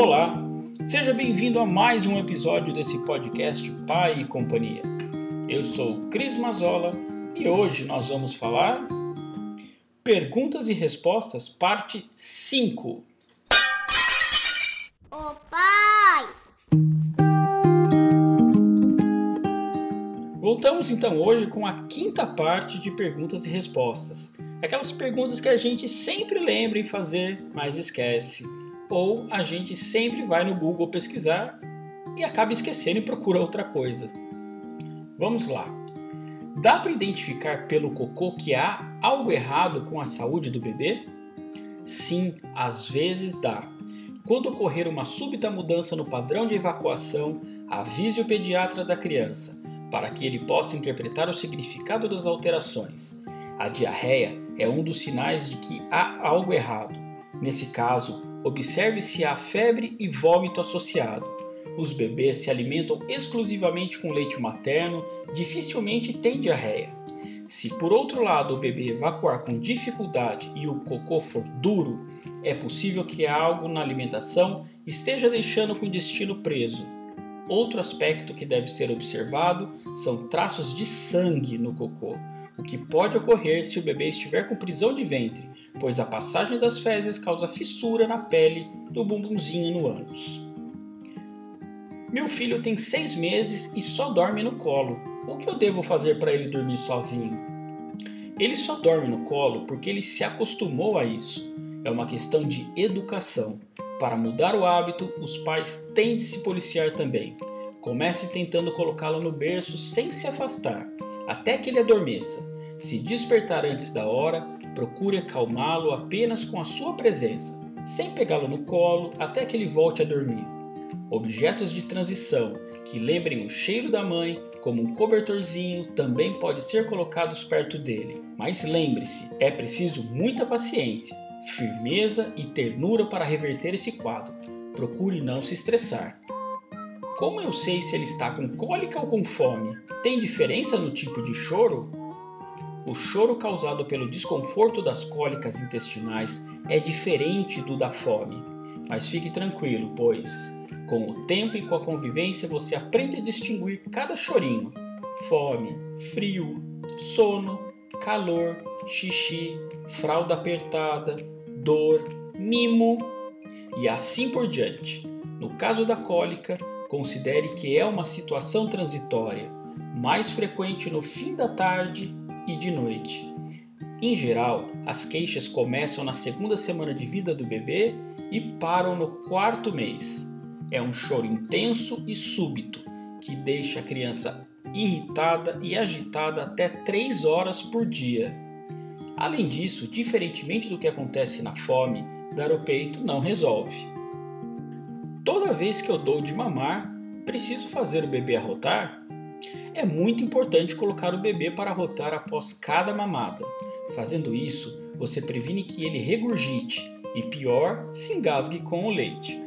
Olá, seja bem-vindo a mais um episódio desse podcast Pai e Companhia. Eu sou Cris Mazola e hoje nós vamos falar Perguntas e Respostas, parte 5. Ô pai! Voltamos então hoje com a quinta parte de perguntas e respostas. Aquelas perguntas que a gente sempre lembra em fazer, mas esquece ou a gente sempre vai no Google pesquisar e acaba esquecendo e procura outra coisa. Vamos lá. Dá para identificar pelo cocô que há algo errado com a saúde do bebê? Sim, às vezes dá. Quando ocorrer uma súbita mudança no padrão de evacuação, avise o pediatra da criança, para que ele possa interpretar o significado das alterações. A diarreia é um dos sinais de que há algo errado. Nesse caso, Observe se há febre e vômito associado. Os bebês se alimentam exclusivamente com leite materno, dificilmente têm diarreia. Se por outro lado o bebê evacuar com dificuldade e o cocô for duro, é possível que algo na alimentação esteja deixando o intestino preso. Outro aspecto que deve ser observado são traços de sangue no cocô, o que pode ocorrer se o bebê estiver com prisão de ventre, pois a passagem das fezes causa fissura na pele do bumbumzinho no ânus. Meu filho tem seis meses e só dorme no colo. O que eu devo fazer para ele dormir sozinho? Ele só dorme no colo porque ele se acostumou a isso. É uma questão de educação. Para mudar o hábito, os pais têm de se policiar também. Comece tentando colocá-lo no berço sem se afastar, até que ele adormeça. Se despertar antes da hora, procure acalmá-lo apenas com a sua presença, sem pegá-lo no colo até que ele volte a dormir. Objetos de transição que lembrem o cheiro da mãe, como um cobertorzinho, também pode ser colocados perto dele. Mas lembre-se, é preciso muita paciência, firmeza e ternura para reverter esse quadro. Procure não se estressar. Como eu sei se ele está com cólica ou com fome? Tem diferença no tipo de choro? O choro causado pelo desconforto das cólicas intestinais é diferente do da fome. Mas fique tranquilo, pois com o tempo e com a convivência você aprende a distinguir cada chorinho: fome, frio, sono, calor, xixi, fralda apertada, dor, mimo e assim por diante. No caso da cólica, considere que é uma situação transitória, mais frequente no fim da tarde e de noite. Em geral, as queixas começam na segunda semana de vida do bebê e param no quarto mês. É um choro intenso e súbito que deixa a criança irritada e agitada até 3 horas por dia. Além disso, diferentemente do que acontece na fome, dar o peito não resolve. Toda vez que eu dou de mamar, preciso fazer o bebê arrotar? É muito importante colocar o bebê para rotar após cada mamada. Fazendo isso, você previne que ele regurgite e, pior, se engasgue com o leite.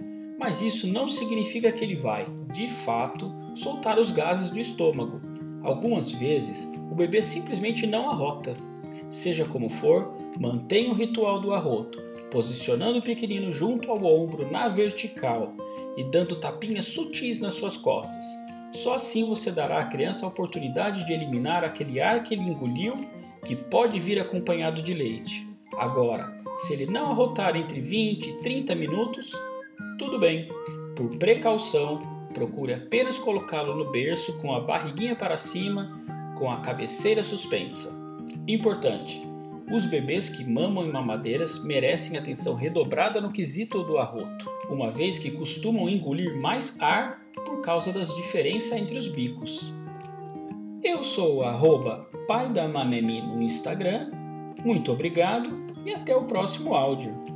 Mas isso não significa que ele vai, de fato, soltar os gases do estômago. Algumas vezes, o bebê simplesmente não arrota. Seja como for, mantenha o ritual do arroto, posicionando o pequenino junto ao ombro na vertical e dando tapinhas sutis nas suas costas. Só assim você dará à criança a oportunidade de eliminar aquele ar que ele engoliu, que pode vir acompanhado de leite. Agora, se ele não arrotar entre 20 e 30 minutos, tudo bem. Por precaução, procure apenas colocá-lo no berço com a barriguinha para cima, com a cabeceira suspensa. Importante: os bebês que mamam em mamadeiras merecem atenção redobrada no quesito do arroto, uma vez que costumam engolir mais ar por causa das diferenças entre os bicos. Eu sou o pai da Mamemi no Instagram. Muito obrigado e até o próximo áudio.